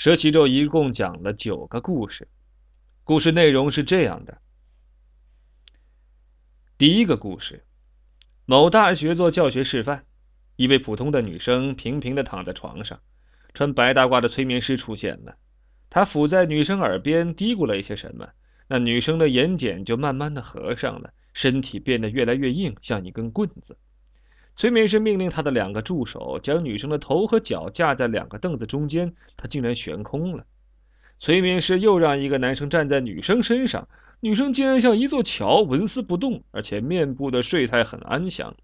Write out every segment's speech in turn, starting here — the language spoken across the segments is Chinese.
蛇奇咒一共讲了九个故事，故事内容是这样的：第一个故事，某大学做教学示范，一位普通的女生平平的躺在床上，穿白大褂的催眠师出现了，他抚在女生耳边嘀咕了一些什么，那女生的眼睑就慢慢的合上了，身体变得越来越硬，像一根棍子。催眠师命令他的两个助手将女生的头和脚架在两个凳子中间，他竟然悬空了。催眠师又让一个男生站在女生身上，女生竟然像一座桥，纹丝不动，而且面部的睡态很安详。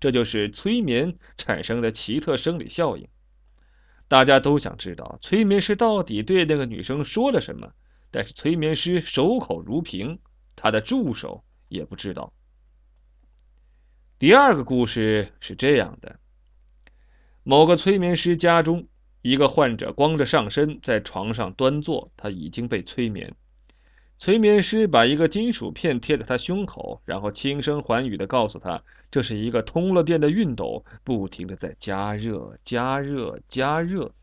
这就是催眠产生的奇特生理效应。大家都想知道催眠师到底对那个女生说了什么，但是催眠师守口如瓶，他的助手也不知道。第二个故事是这样的：某个催眠师家中，一个患者光着上身在床上端坐，他已经被催眠。催眠师把一个金属片贴在他胸口，然后轻声缓语的告诉他，这是一个通了电的熨斗，不停的在加热、加热、加热。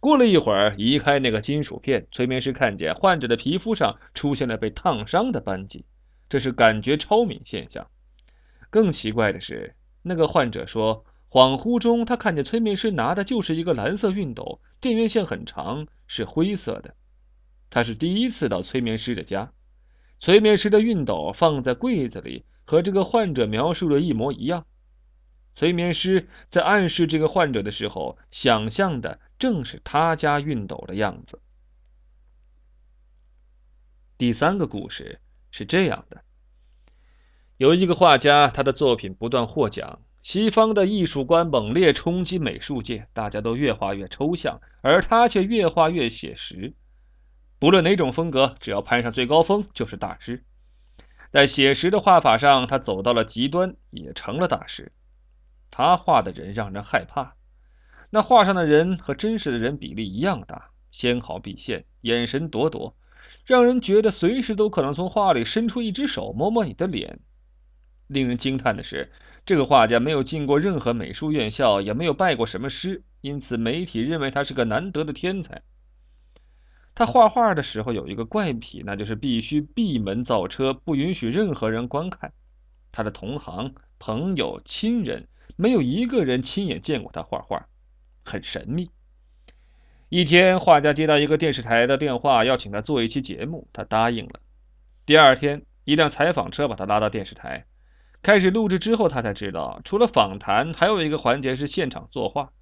过了一会儿，移开那个金属片，催眠师看见患者的皮肤上出现了被烫伤的斑迹，这是感觉超敏现象。更奇怪的是，那个患者说，恍惚中他看见催眠师拿的就是一个蓝色熨斗，电源线很长，是灰色的。他是第一次到催眠师的家，催眠师的熨斗放在柜子里，和这个患者描述的一模一样。催眠师在暗示这个患者的时候，想象的正是他家熨斗的样子。第三个故事是这样的。有一个画家，他的作品不断获奖。西方的艺术观猛烈冲击美术界，大家都越画越抽象，而他却越画越写实。不论哪种风格，只要攀上最高峰，就是大师。在写实的画法上，他走到了极端，也成了大师。他画的人让人害怕，那画上的人和真实的人比例一样大，纤毫毕现，眼神咄咄，让人觉得随时都可能从画里伸出一只手摸摸你的脸。令人惊叹的是，这个画家没有进过任何美术院校，也没有拜过什么师，因此媒体认为他是个难得的天才。他画画的时候有一个怪癖，那就是必须闭门造车，不允许任何人观看。他的同行、朋友、亲人没有一个人亲眼见过他画画，很神秘。一天，画家接到一个电视台的电话，要请他做一期节目，他答应了。第二天，一辆采访车把他拉到电视台。开始录制之后，他才知道，除了访谈，还有一个环节是现场作画。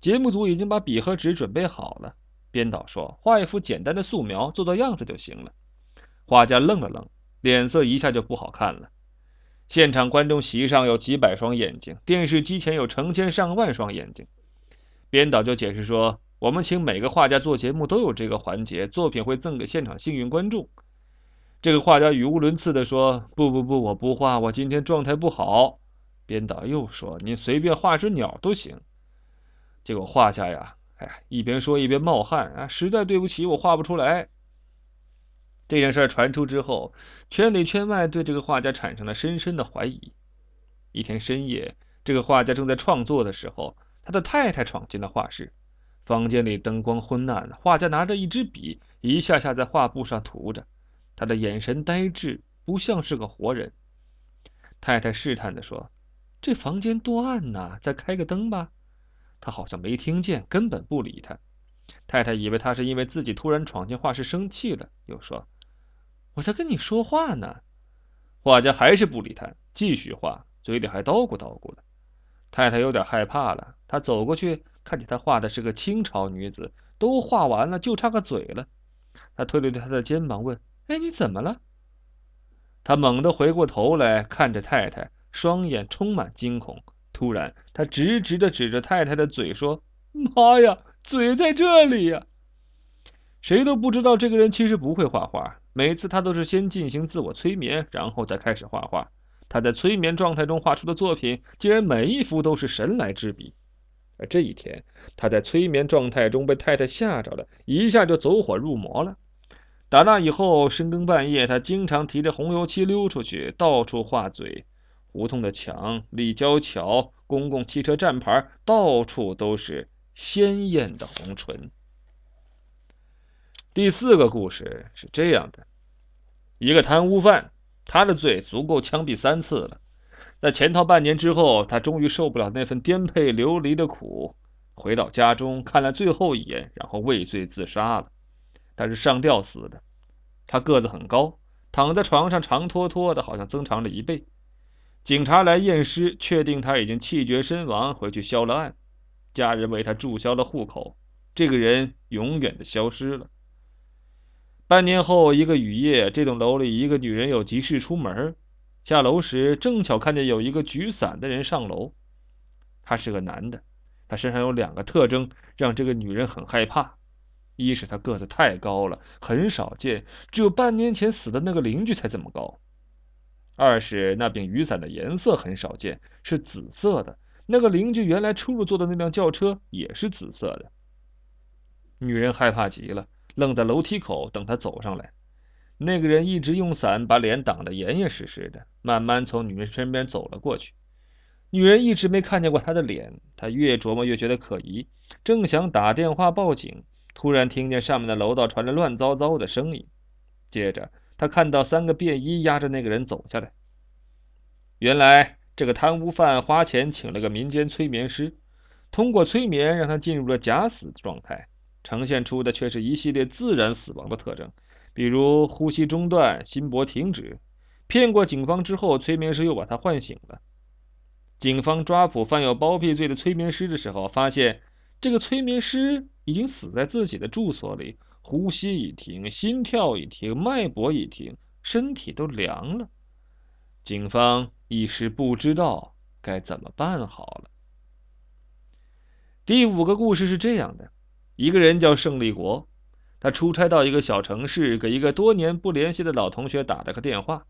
节目组已经把笔和纸准备好了。编导说：“画一幅简单的素描，做做样子就行了。”画家愣了愣，脸色一下就不好看了。现场观众席上有几百双眼睛，电视机前有成千上万双眼睛。编导就解释说：“我们请每个画家做节目都有这个环节，作品会赠给现场幸运观众。”这个画家语无伦次地说：“不不不，我不画，我今天状态不好。”编导又说：“你随便画只鸟都行。”结果画家呀，哎，一边说一边冒汗啊，实在对不起，我画不出来。这件事传出之后，圈里圈外对这个画家产生了深深的怀疑。一天深夜，这个画家正在创作的时候，他的太太闯进了画室。房间里灯光昏暗，画家拿着一支笔，一下下在画布上涂着。他的眼神呆滞，不像是个活人。太太试探地说：“这房间多暗呐，再开个灯吧。”他好像没听见，根本不理他。太太以为他是因为自己突然闯进画室生气了，又说：“我在跟你说话呢。”画家还是不理他，继续画，嘴里还叨咕叨咕的。太太有点害怕了，她走过去，看见他画的是个清朝女子，都画完了，就差个嘴了。他推了推他的肩膀，问。哎，你怎么了？他猛地回过头来看着太太，双眼充满惊恐。突然，他直直的指着太太的嘴说：“妈呀，嘴在这里呀！”谁都不知道这个人其实不会画画。每次他都是先进行自我催眠，然后再开始画画。他在催眠状态中画出的作品，竟然每一幅都是神来之笔。而这一天，他在催眠状态中被太太吓着了，一下就走火入魔了。打那以后，深更半夜，他经常提着红油漆溜出去，到处画嘴。胡同的墙、立交桥、公共汽车站牌，到处都是鲜艳的红唇。第四个故事是这样的：一个贪污犯，他的罪足够枪毙三次了。在潜逃半年之后，他终于受不了那份颠沛流离的苦，回到家中看了最后一眼，然后畏罪自杀了。他是上吊死的。他个子很高，躺在床上长拖拖的，好像增长了一倍。警察来验尸，确定他已经气绝身亡，回去销了案。家人为他注销了户口，这个人永远的消失了。半年后，一个雨夜，这栋楼里一个女人有急事出门，下楼时正巧看见有一个举伞的人上楼。他是个男的，他身上有两个特征，让这个女人很害怕：一是他个子太高了，很少见，只有半年前死的那个邻居才这么高；二是那柄雨伞的颜色很少见，是紫色的，那个邻居原来出入坐的那辆轿车也是紫色的。女人害怕极了。愣在楼梯口等他走上来，那个人一直用伞把脸挡得严严实实的，慢慢从女人身边走了过去。女人一直没看见过他的脸，她越琢磨越觉得可疑，正想打电话报警，突然听见上面的楼道传来乱糟糟的声音。接着，他看到三个便衣押着那个人走下来。原来，这个贪污犯花钱请了个民间催眠师，通过催眠让他进入了假死状态。呈现出的却是一系列自然死亡的特征，比如呼吸中断、心搏停止。骗过警方之后，催眠师又把他唤醒了。警方抓捕犯有包庇罪的催眠师的时候，发现这个催眠师已经死在自己的住所里，呼吸已停，心跳已停，脉搏已停，身体都凉了。警方一时不知道该怎么办好了。第五个故事是这样的。一个人叫胜利国，他出差到一个小城市，给一个多年不联系的老同学打了个电话。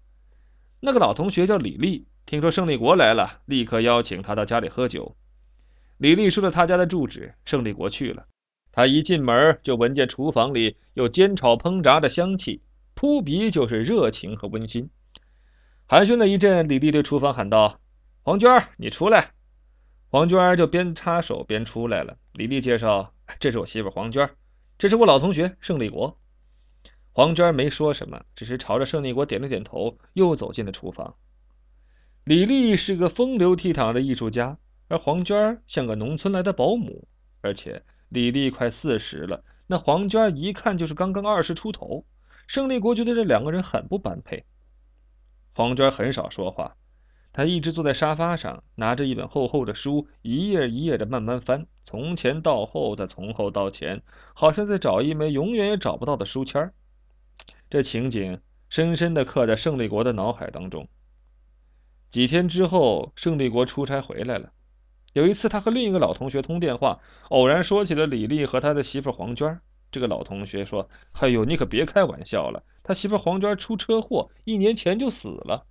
那个老同学叫李丽，听说胜利国来了，立刻邀请他到家里喝酒。李丽说了他家的住址，胜利国去了。他一进门就闻见厨房里有煎炒烹炸的香气，扑鼻就是热情和温馨。寒暄了一阵，李丽对厨房喊道：“黄娟，你出来。”黄娟就边擦手边出来了。李丽介绍。这是我媳妇黄娟，这是我老同学胜利国。黄娟没说什么，只是朝着胜利国点了点头，又走进了厨房。李丽是个风流倜傥的艺术家，而黄娟像个农村来的保姆。而且李丽快四十了，那黄娟一看就是刚刚二十出头。胜利国觉得这两个人很不般配。黄娟很少说话。她一直坐在沙发上，拿着一本厚厚的书，一页一页的慢慢翻，从前到后，再从后到前，好像在找一枚永远也找不到的书签这情景深深的刻在胜利国的脑海当中。几天之后，胜利国出差回来了。有一次，他和另一个老同学通电话，偶然说起了李丽和他的媳妇黄娟。这个老同学说：“哎呦，你可别开玩笑了，他媳妇黄娟出车祸，一年前就死了。”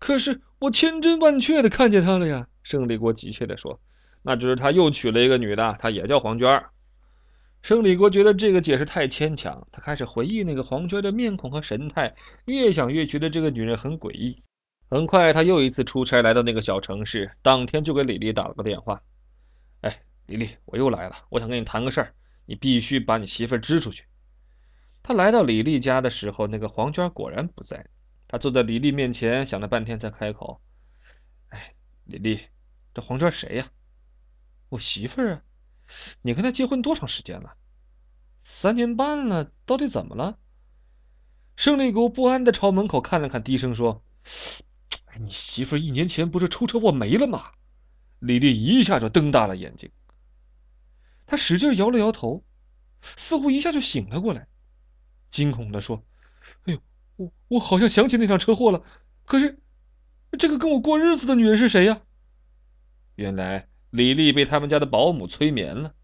可是我千真万确的看见他了呀！胜利国急切地说：“那就是他又娶了一个女的，她也叫黄娟。”胜利国觉得这个解释太牵强，他开始回忆那个黄娟的面孔和神态，越想越觉得这个女人很诡异。很快，他又一次出差来到那个小城市，当天就给李丽打了个电话：“哎，李丽，我又来了，我想跟你谈个事儿，你必须把你媳妇儿支出去。”他来到李丽家的时候，那个黄娟果然不在。他坐在李丽面前，想了半天才开口：“哎，李丽，这黄娟谁呀？我媳妇儿啊。你跟她结婚多长时间了？三年半了。到底怎么了？”胜利国不安地朝门口看了看，低声说：“，你媳妇一年前不是出车祸没了吗？”李丽一下就瞪大了眼睛，他使劲摇了摇头，似乎一下就醒了过来，惊恐的说。哎呦我我好像想起那场车祸了，可是这个跟我过日子的女人是谁呀？原来李丽被他们家的保姆催眠了，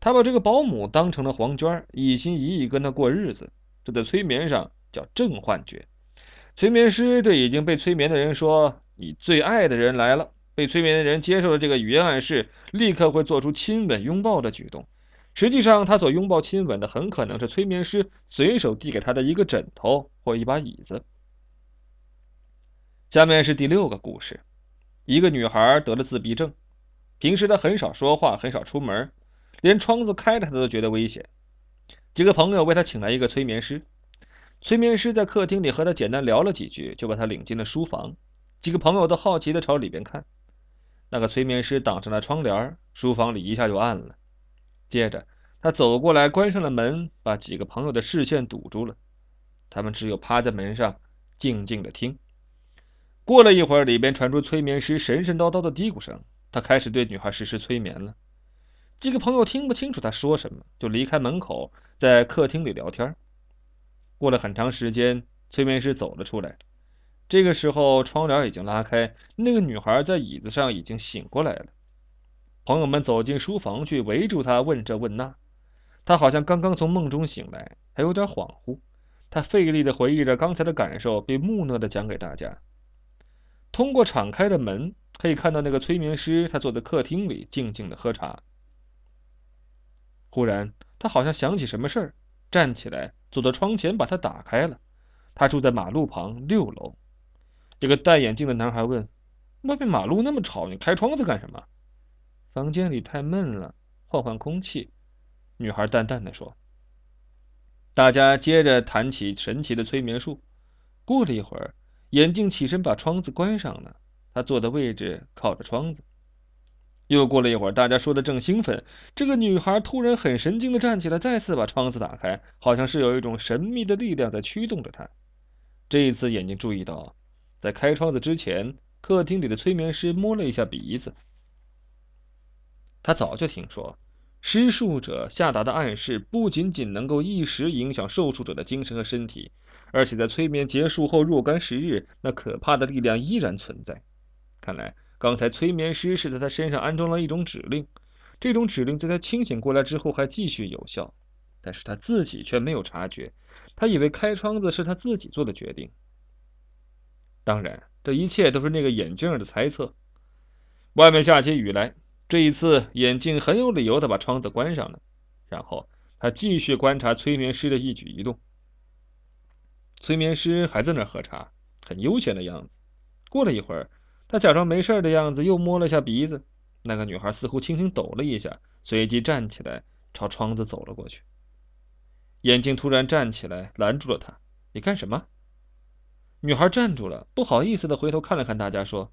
她把这个保姆当成了黄娟，一心一意跟她过日子。这在催眠上叫正幻觉。催眠师对已经被催眠的人说：“你最爱的人来了。”被催眠的人接受了这个语言暗示，立刻会做出亲吻、拥抱的举动。实际上，他所拥抱、亲吻的很可能是催眠师随手递给他的一个枕头或一把椅子。下面是第六个故事：一个女孩得了自闭症，平时她很少说话，很少出门，连窗子开着她都觉得危险。几个朋友为她请来一个催眠师。催眠师在客厅里和他简单聊了几句，就把他领进了书房。几个朋友都好奇的朝里边看。那个催眠师挡上了窗帘，书房里一下就暗了。接着，他走过来，关上了门，把几个朋友的视线堵住了。他们只有趴在门上，静静的听。过了一会儿，里边传出催眠师神神叨叨的嘀咕声，他开始对女孩实施催眠了。几个朋友听不清楚他说什么，就离开门口，在客厅里聊天。过了很长时间，催眠师走了出来。这个时候，窗帘已经拉开，那个女孩在椅子上已经醒过来了。朋友们走进书房去，围住她问这问那。她好像刚刚从梦中醒来，还有点恍惚。她费力的回忆着刚才的感受，并木讷的讲给大家。通过敞开的门，可以看到那个催眠师，他坐在客厅里静静的喝茶。忽然，他好像想起什么事儿，站起来走到窗前，把它打开了。他住在马路旁六楼。一个戴眼镜的男孩问：“外面马路那么吵，你开窗子干什么？”房间里太闷了，换换空气。”女孩淡淡的说。大家接着谈起神奇的催眠术。过了一会儿，眼镜起身把窗子关上了。他坐的位置靠着窗子。又过了一会儿，大家说的正兴奋，这个女孩突然很神经的站起来，再次把窗子打开，好像是有一种神秘的力量在驱动着她。这一次，眼睛注意到。在开窗子之前，客厅里的催眠师摸了一下鼻子。他早就听说，施术者下达的暗示不仅仅能够一时影响受术者的精神和身体，而且在催眠结束后若干时日，那可怕的力量依然存在。看来，刚才催眠师是在他身上安装了一种指令，这种指令在他清醒过来之后还继续有效，但是他自己却没有察觉，他以为开窗子是他自己做的决定。当然，这一切都是那个眼镜的猜测。外面下起雨来，这一次眼镜很有理由的把窗子关上了。然后他继续观察催眠师的一举一动。催眠师还在那喝茶，很悠闲的样子。过了一会儿，他假装没事的样子，又摸了下鼻子。那个女孩似乎轻轻抖了一下，随即站起来朝窗子走了过去。眼镜突然站起来拦住了他：“你干什么？”女孩站住了，不好意思的回头看了看大家，说：“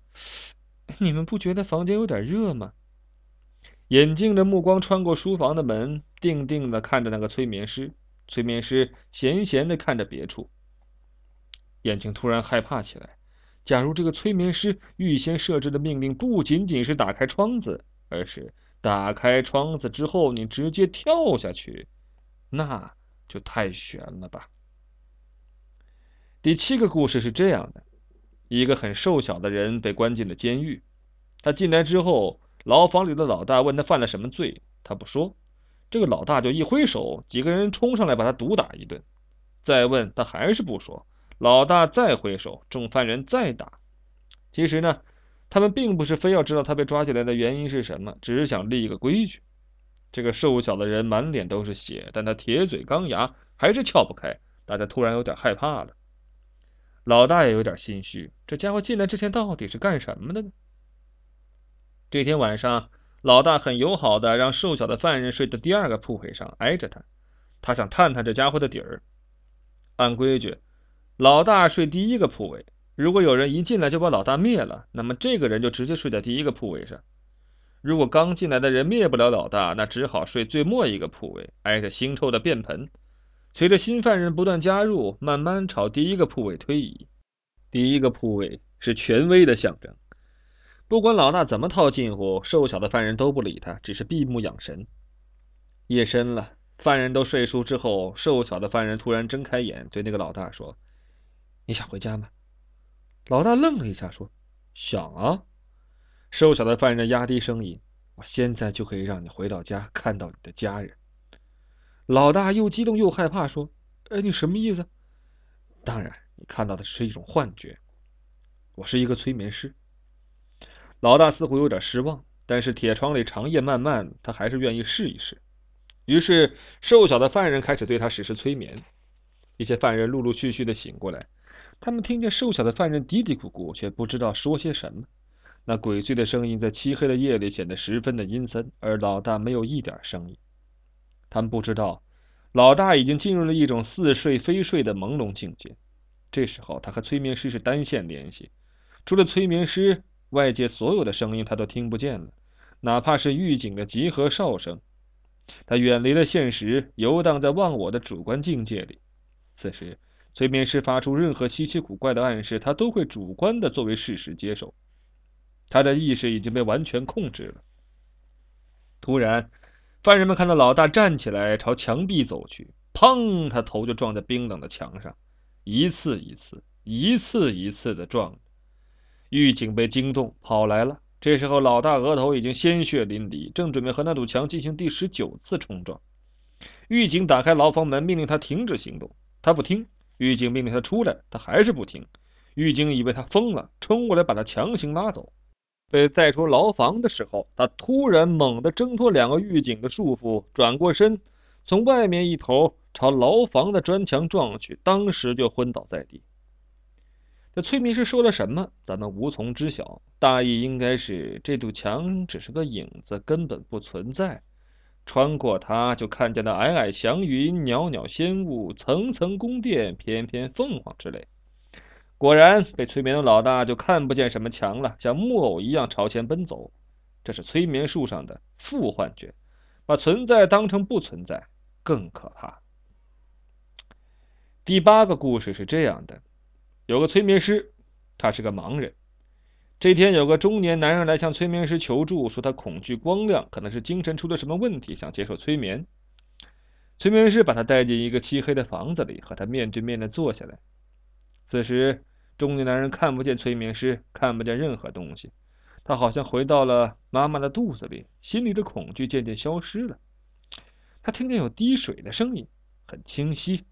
你们不觉得房间有点热吗？”眼镜的目光穿过书房的门，定定的看着那个催眠师。催眠师闲闲的看着别处。眼镜突然害怕起来。假如这个催眠师预先设置的命令不仅仅是打开窗子，而是打开窗子之后你直接跳下去，那就太悬了吧。第七个故事是这样的：一个很瘦小的人被关进了监狱。他进来之后，牢房里的老大问他犯了什么罪，他不说。这个老大就一挥手，几个人冲上来把他毒打一顿。再问他还是不说，老大再挥手，众犯人再打。其实呢，他们并不是非要知道他被抓起来的原因是什么，只是想立一个规矩。这个瘦小的人满脸都是血，但他铁嘴钢牙，还是撬不开。大家突然有点害怕了。老大也有点心虚，这家伙进来之前到底是干什么的呢？这天晚上，老大很友好的让瘦小的犯人睡在第二个铺位上，挨着他。他想探探这家伙的底儿。按规矩，老大睡第一个铺位。如果有人一进来就把老大灭了，那么这个人就直接睡在第一个铺位上。如果刚进来的人灭不了老大，那只好睡最末一个铺位，挨着腥臭的便盆。随着新犯人不断加入，慢慢朝第一个铺位推移。第一个铺位是权威的象征。不管老大怎么套近乎，瘦小的犯人都不理他，只是闭目养神。夜深了，犯人都睡熟之后，瘦小的犯人突然睁开眼，对那个老大说：“你想回家吗？”老大愣了一下，说：“想啊。”瘦小的犯人压低声音：“我现在就可以让你回到家，看到你的家人。”老大又激动又害怕，说：“哎，你什么意思？当然，你看到的是一种幻觉。我是一个催眠师。”老大似乎有点失望，但是铁窗里长夜漫漫，他还是愿意试一试。于是，瘦小的犯人开始对他实施催眠。一些犯人陆陆续续的醒过来，他们听见瘦小的犯人嘀嘀咕咕，却不知道说些什么。那鬼祟的声音在漆黑的夜里显得十分的阴森，而老大没有一点声音。他们不知道，老大已经进入了一种似睡非睡的朦胧境界。这时候，他和催眠师是单线联系，除了催眠师，外界所有的声音他都听不见了，哪怕是狱警的集合哨声。他远离了现实，游荡在忘我的主观境界里。此时，催眠师发出任何稀奇古怪的暗示，他都会主观的作为事实接受。他的意识已经被完全控制了。突然，犯人们看到老大站起来朝墙壁走去，砰！他头就撞在冰冷的墙上，一次一次，一次一次的撞。狱警被惊动，跑来了。这时候，老大额头已经鲜血淋漓，正准备和那堵墙进行第十九次冲撞。狱警打开牢房门，命令他停止行动，他不听。狱警命令他出来，他还是不听。狱警以为他疯了，冲过来把他强行拉走。被带出牢房的时候，他突然猛地挣脱两个狱警的束缚，转过身，从外面一头朝牢房的砖墙撞去，当时就昏倒在地。这催眠师说了什么，咱们无从知晓。大意应该是这堵墙只是个影子，根本不存在。穿过它，就看见那皑皑祥云、袅袅仙雾、层层宫殿、翩翩凤凰之类。果然，被催眠的老大就看不见什么墙了，像木偶一样朝前奔走。这是催眠术上的负幻觉，把存在当成不存在，更可怕。第八个故事是这样的。有个催眠师，他是个盲人。这天，有个中年男人来向催眠师求助，说他恐惧光亮，可能是精神出了什么问题，想接受催眠。催眠师把他带进一个漆黑的房子里，和他面对面的坐下来。此时，中年男人看不见催眠师，看不见任何东西，他好像回到了妈妈的肚子里，心里的恐惧渐渐消失了。他听见有滴水的声音，很清晰，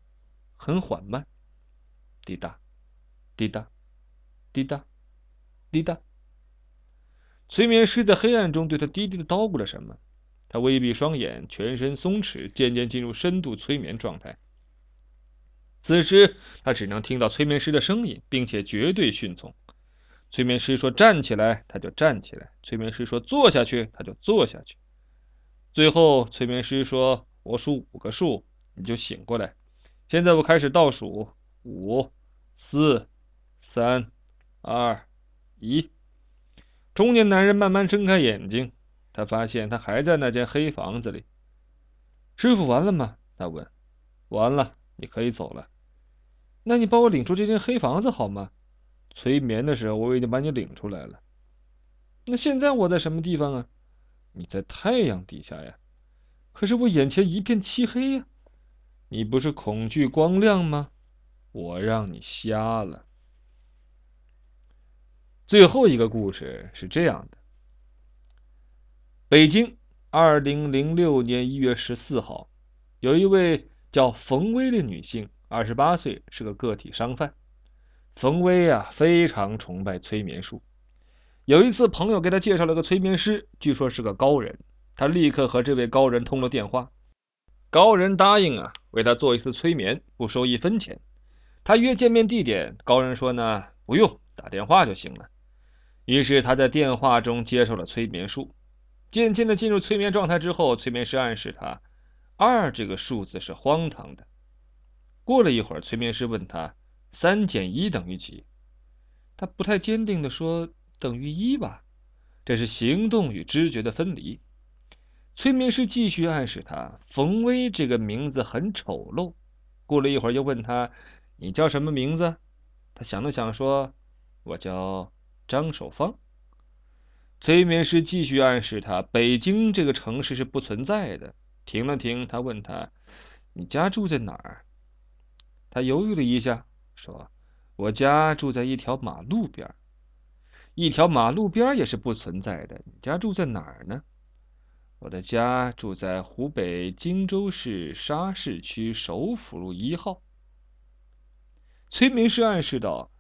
很缓慢，滴答。滴答，滴答，滴答。催眠师在黑暗中对他低低的叨咕了什么。他微闭双眼，全身松弛，渐渐进入深度催眠状态。此时，他只能听到催眠师的声音，并且绝对顺从。催眠师说站起来，他就站起来；催眠师说坐下去，他就坐下去。最后，催眠师说：“我数五个数，你就醒过来。现在我开始倒数，五、四。”三、二、一，中年男人慢慢睁开眼睛，他发现他还在那间黑房子里。师傅完了吗？他问。完了，你可以走了。那你帮我领出这间黑房子好吗？催眠的时候我已经把你领出来了。那现在我在什么地方啊？你在太阳底下呀。可是我眼前一片漆黑呀。你不是恐惧光亮吗？我让你瞎了。最后一个故事是这样的：北京，二零零六年一月十四号，有一位叫冯威的女性，二十八岁，是个个体商贩。冯威啊，非常崇拜催眠术。有一次，朋友给他介绍了个催眠师，据说是个高人。他立刻和这位高人通了电话。高人答应啊，为他做一次催眠，不收一分钱。他约见面地点，高人说呢，不用，打电话就行了。于是他在电话中接受了催眠术，渐渐的进入催眠状态之后，催眠师暗示他，二这个数字是荒唐的。过了一会儿，催眠师问他，三减一等于几？他不太坚定的说，等于一吧。这是行动与知觉的分离。催眠师继续暗示他，冯威这个名字很丑陋。过了一会儿又问他，你叫什么名字？他想了想说，我叫。张守芳，催眠师继续暗示他，北京这个城市是不存在的。停了停，他问他：“你家住在哪儿？”他犹豫了一下，说：“我家住在一条马路边一条马路边也是不存在的。你家住在哪儿呢？”我的家住在湖北荆州市沙市区首府路一号。催眠师暗示道。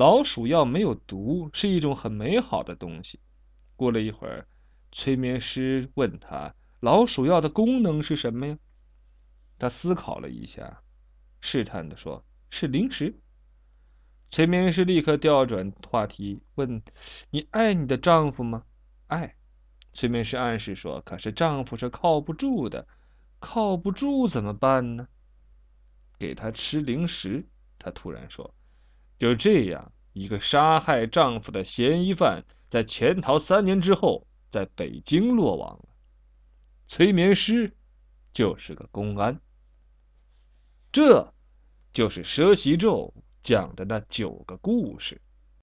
老鼠药没有毒，是一种很美好的东西。过了一会儿，催眠师问他：“老鼠药的功能是什么呀？”他思考了一下，试探的说：“是零食。”催眠师立刻调转话题，问：“你爱你的丈夫吗？”“爱。”催眠师暗示说：“可是丈夫是靠不住的，靠不住怎么办呢？给他吃零食。他突然说：“就这样，一个杀害丈夫的嫌疑犯，在潜逃三年之后，在北京落网了。催眠师就是个公安。这就是佘习咒讲的那九个故事。”